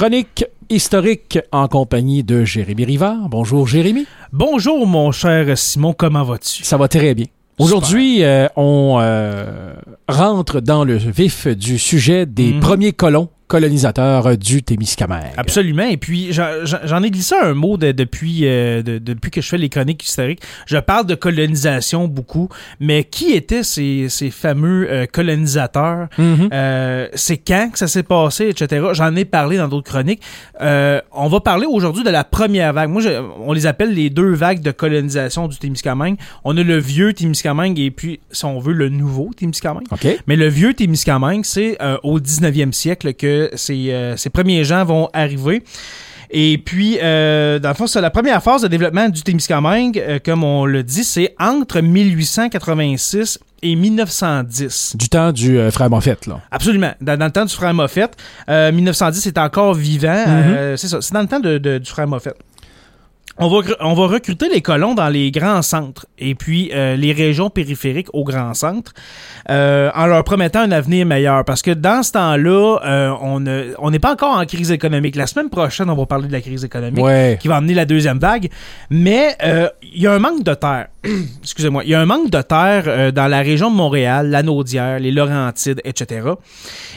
chronique historique en compagnie de Jérémy Rivard. Bonjour Jérémy. Bonjour mon cher Simon, comment vas-tu? Ça va très bien. Aujourd'hui, euh, on euh, rentre dans le vif du sujet des Mhm. premiers colons colonisateurs du Témiscamingue. Absolument. Et puis, j'en- ai glissé un mot de- depuis, euh, de- depuis que je fais les chroniques historiques. Je parle de colonisation beaucoup, mais qui étaient ces, ces fameux euh, colonisateurs? Mhm. Euh, c'est quand que ça s'est passé, etc. J'en ai parlé dans d'autres chroniques. On va parler aujourd'hui de la première vague. Moi, je- on les appelle les deux vagues de colonisation du Témiscamingue. On a le vieux Témiscamingue et puis, si on veut, le nouveau Témiscamingue. OK. Mais le vieux Témiscamingue, c'est au 19e siècle que ces, euh, ces premiers gens vont arriver. Et puis, euh, dans le fond, c'est la première phase de développement du Témiscamingue, euh, comme on le dit, c'est entre 1886 et 1910. Du temps du euh, frère Moffett, là. Absolument. Dans, dans le temps du frère Moffett, euh, 1910 est encore vivant. Euh, c'est ça. C'est dans le temps de- de- du frère Moffett. On va, on va recruter les colons dans les grands centres et puis euh, les régions périphériques aux grands centres euh, en leur promettant un avenir meilleur. Parce que dans ce temps-là, euh, on ne- on n'est pas encore en crise économique. La semaine prochaine, on va parler de la crise économique Ouais. qui va amener la deuxième vague. Mais euh, il y a un manque de terre. Excusez-moi. Il y a un manque de terre euh, dans la région de Montréal, la Naudière, les Laurentides, etc.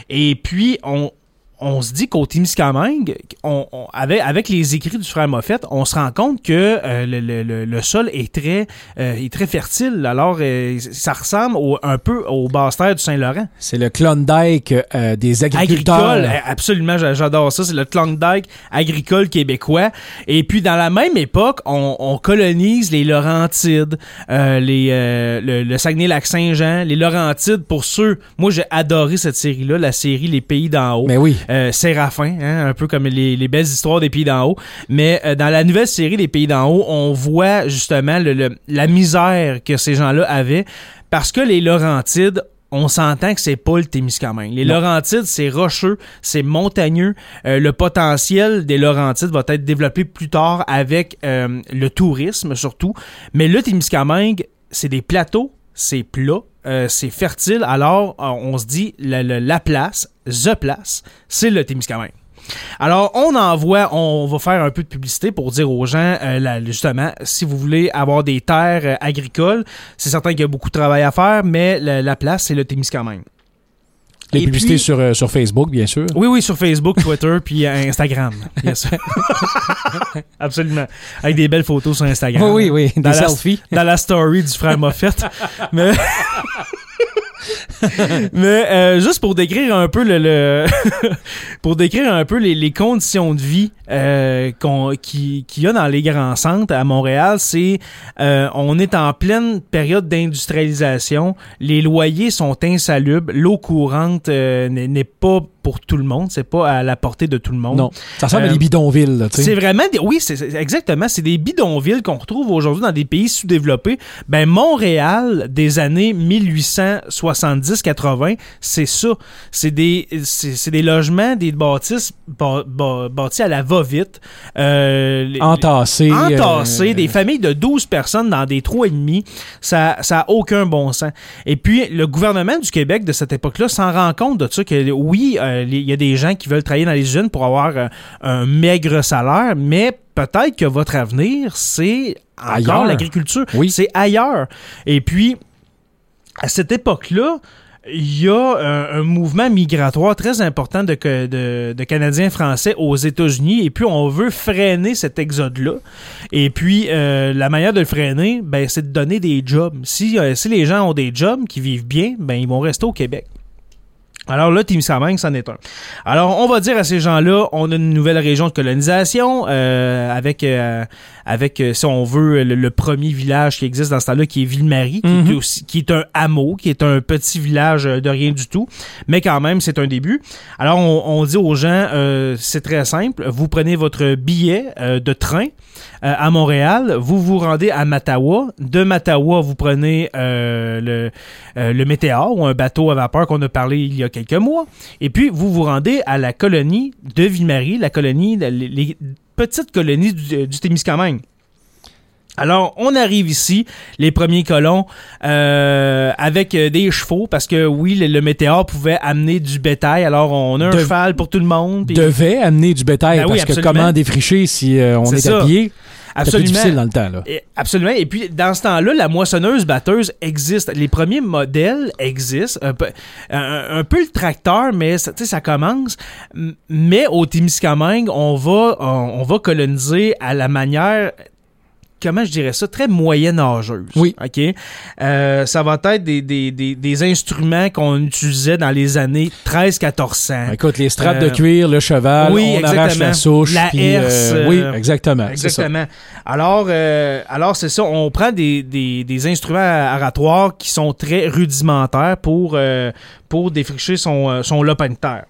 Et puis, on, on se dit qu'au Témiscamingue, on, on- avec, avec les écrits du frère Moffett, on se rend compte que euh, le, le- le- le sol est très, euh, est très fertile. Alors, euh, ça ressemble au- un peu aux basses terres du Saint-Laurent. C'est le Klondike euh, des agriculteurs. Agricole, eh, absolument, j'a- j'adore ça. C'est le Klondike agricole québécois. Et puis, dans la même époque, on, on colonise les Laurentides, euh, les, euh, le, le Saguenay-Lac-Saint-Jean, les Laurentides. Pour ceux, moi, j'ai adoré cette série-là, la série Les Pays d'en haut. Mais oui. Euh, Séraphin, hein, un peu comme les, les belles histoires des Pays d'en haut. Mais euh, dans la nouvelle série des Pays d'en haut, on voit justement le- le- la misère que ces gens-là avaient parce que les Laurentides on s'entend que c'est pas le Témiscamingue. Les Non. Laurentides, c'est rocheux, c'est montagneux. Euh, le potentiel des Laurentides va être développé plus tard avec euh, le tourisme surtout. Mais le Témiscamingue, c'est des plateaux, c'est plat, euh, c'est fertile. Alors, euh, on se dit, la, la- la place, the place, c'est le Témiscamingue. Alors, on envoie, on va faire un peu de publicité pour dire aux gens, euh, justement, si vous voulez avoir des terres agricoles, c'est certain qu'il y a beaucoup de travail à faire, mais la, la place, c'est le Témiscamingue. Les Et publicités puis- sur, euh, sur Facebook, bien sûr. Oui, oui, sur Facebook, Twitter, puis euh, Instagram, bien sûr. Absolument. Avec des belles photos sur Instagram. Oui, oui, oui. Dans Des la- selfies. Dans la story du frère Moffett. Mais... Mais euh, juste pour décrire un peu le, le- pour décrire un peu les, les conditions de vie euh, qu'on- qui- qu'il y a dans les grands centres à Montréal, c'est euh, on est en pleine période d'industrialisation, les loyers sont insalubres, l'eau courante euh, n'est pas pour tout le monde, c'est pas à la portée de tout le monde. Non. Ça ressemble à Euh, des bidonvilles, tu sais. C'est vraiment des. Oui, c'est exactement. C'est des bidonvilles qu'on retrouve aujourd'hui dans des pays sous-développés. Ben, Montréal, des années 1870-80, c'est ça. C'est des, c'est des logements, des bâtisses bâ- bâ- bâtis à la va-vite. Euh, les- Entassés. entassés, euh, des familles de 12 personnes dans des trous et demi, ça ça a aucun bon sens. Et puis le gouvernement du Québec de cette époque-là s'en rend compte de ça que oui, euh, il y a des gens qui veulent travailler dans les usines pour avoir euh, un maigre salaire, mais peut-être que votre avenir c'est encore l'agriculture, Oui. c'est ailleurs. Et puis à cette époque-là, il y a un, un mouvement migratoire très important de, de, de Canadiens français aux États-Unis et puis on veut freiner cet exode-là. Et puis euh, la manière de le freiner, ben, c'est de donner des jobs. Si, euh, si les gens ont des jobs qui vivent bien, ben, ils vont rester au Québec. Alors là, Témiscamingue, c'en est un. Alors, on va dire à ces gens-là, on a une nouvelle région de colonisation euh, avec, euh, avec euh, si on veut, le, le premier village qui existe dans ce temps-là, qui est Ville-Marie, qui, Mhm. est aussi- qui est un hameau, qui est un petit village euh, de rien du tout, mais quand même, c'est un début. Alors, on, on dit aux gens, euh, c'est très simple, vous prenez votre billet euh, de train euh, à Montréal, vous vous rendez à Matawa. De Matawa, vous prenez euh, le, euh, le Météor ou un bateau à vapeur qu'on a parlé il y a quelques mois. Et puis, vous vous rendez à la colonie de Ville-Marie, la colonie, les, petites colonies du, du Témiscamingue. Alors, on arrive ici, les premiers colons, euh, avec euh, des chevaux, parce que oui, le, le météore pouvait amener du bétail. Alors, on a un De- cheval pour tout le monde. puis- Devait amener du bétail Ben oui, parce que absolument. comment défricher si euh, on est, ça. à pied? C'était plus Absolument. difficile dans le temps. Là. Et- Absolument. Et puis, dans ce temps-là, la moissonneuse batteuse existe. Les premiers modèles existent. Un peu, un, un peu le tracteur, mais ça, tu sais, ça commence. Mais au Témiscamingue, on va, on, on va coloniser à la manière comment je dirais ça, très moyenâgeuse. Oui. OK? Euh, ça va être des, des, des, des instruments qu'on utilisait dans les années 13-1400. Écoute, les straps Euh, de cuir, le cheval, oui, on arrache la souche. La puis, herse, euh, oui, euh, exactement. ça. Exactement. Alors, euh, alors c'est ça. On prend des, des, des instruments aratoires qui sont très rudimentaires pour, euh, pour défricher son, euh, son lopin de terre.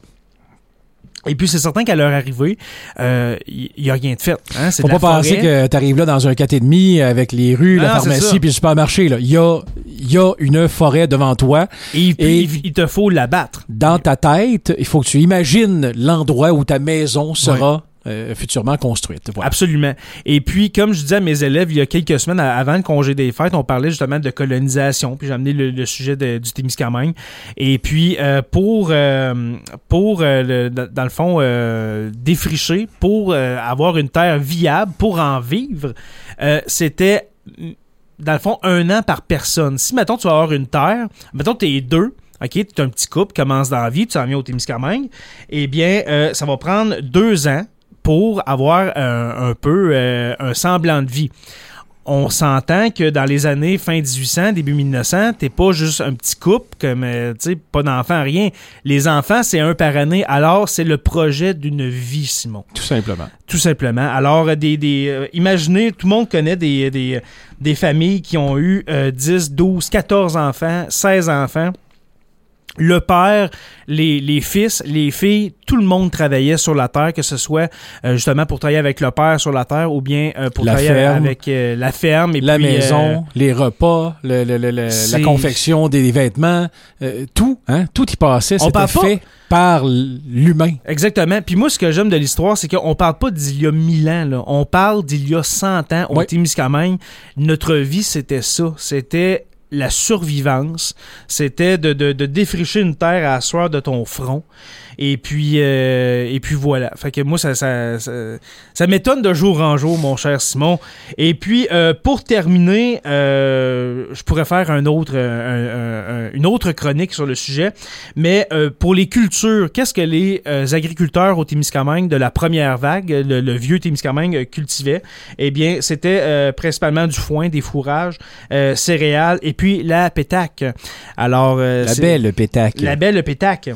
Et puis, c'est certain qu'à leur arrivée, il n'y a rien de fait. Hein? C'est Faut de pas penser que tu arrives là dans un 4,5 avec les rues, la Non, pharmacie puis le supermarché. là. Il y a, y a une forêt devant toi. Et puis, Et- il- il te faut l'abattre. Dans ta tête, il faut que tu imagines l'endroit où ta maison sera euh, futurement construite. Absolument. Et puis, comme je disais à mes élèves il y a quelques semaines avant le congé des fêtes, on parlait justement de colonisation. Puis j'ai amené le, sujet du Témiscamingue. Et puis, euh, pour, euh, pour euh, dans le fond, euh, défricher, pour euh, avoir une terre viable, pour en vivre, c'était, mm, dans le fond, un an par personne. Si, mettons, tu vas avoir une terre, mettons, tu es deux, OK, tu es un petit couple, commence dans la vie, tu en viens au Témiscamingue, eh bien, euh, ça va prendre deux ans pour avoir un, un peu euh, un semblant de vie. On s'entend que dans les années fin 1800, début 1900, t'es pas juste un petit couple, comme, euh, tu pas d'enfants, rien. Les enfants, c'est un par année. Alors, c'est le projet d'une vie, Simon. Tout simplement. Tout simplement. Alors, euh, des, des, euh, imaginez, tout le monde connaît des, des, des familles qui ont eu euh, 10, 12, 14 enfants, 16 enfants. Le père, les, les fils, les filles, tout le monde travaillait sur la terre, que ce soit euh, justement pour travailler avec le père sur la terre ou bien euh, pour La travailler ferme. avec euh, la ferme et la puis, maison, les repas, le- le- le- le- la confection des vêtements, tout, hein, tout y passait. C'était parle pas- fait par l'humain. Exactement. Puis moi, ce que j'aime de l'histoire, c'est qu'on parle pas d'il y a 1000 ans. Là. On parle d'il y a 100 ans au Oui. Témiscamingue. Notre vie, c'était ça. C'était la survivance. C'était de, de, de défricher une terre à sueur de ton front. Et puis, euh, et puis voilà. Fait que moi, ça, ça, ça, ça m'étonne de jour en jour, mon cher Simon. Et puis, euh, pour terminer, euh, je pourrais faire un autre, un- un- un- une autre chronique sur le sujet. Mais euh, pour les cultures, qu'est-ce que les agriculteurs au Témiscamingue de la première vague, le, le vieux Témiscamingue cultivaient? Eh bien, c'était euh, principalement du foin, des fourrages, euh, céréales et puis la pétaque. Alors, euh, La belle pétac. la belle pétaque.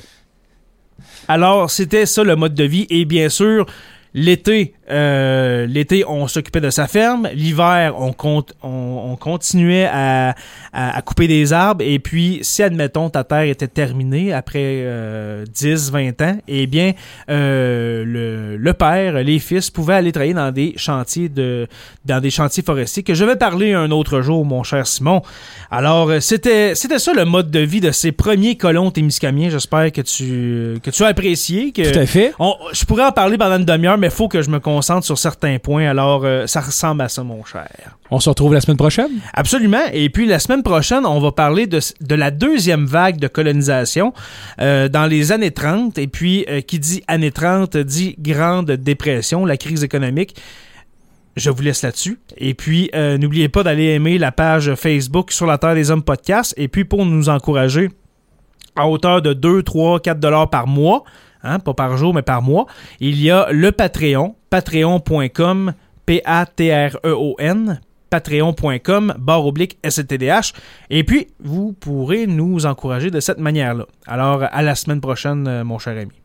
Alors, c'était ça le mode de vie. Et bien sûr, l'été, euh, l'été, on s'occupait de sa ferme. L'hiver, on, compte, on, on continuait à, à, à couper des arbres. Et puis, si, admettons, ta terre était terminée après euh, 10, 20 ans, eh bien, euh, le, le père, les fils pouvaient aller travailler dans des chantiers de dans des chantiers forestiers que je vais parler un autre jour, mon cher Simon. Alors, euh, c'était c'était ça le mode de vie de ces premiers colons témiscamiens. J'espère que tu que tu as apprécié. Que Tout à fait. on- je pourrais en parler pendant une demi-heure, mais il faut que je me concentre sur certains points. Alors, euh, ça ressemble à ça, mon cher. On se retrouve la semaine prochaine? Absolument. Et puis la semaine prochaine, on va parler de, de la deuxième vague de colonisation euh, dans les années 30. Et puis, euh, qui dit années 30 dit Grande Dépression, la crise économique. Je vous laisse là-dessus. Et puis, n'oubliez pas d'aller aimer la page Facebook sur la Terre des Hommes podcast. Et puis, pour nous encourager à hauteur de 2, 3, 4 dollars par mois, hein, pas par jour, mais par mois, il y a le Patreon, patreon.com, P-A-T-R-E-O-N, patreon.com, barre oblique STDH. Et puis, vous pourrez nous encourager de cette manière-là. Alors, à la semaine prochaine, euh, mon cher ami.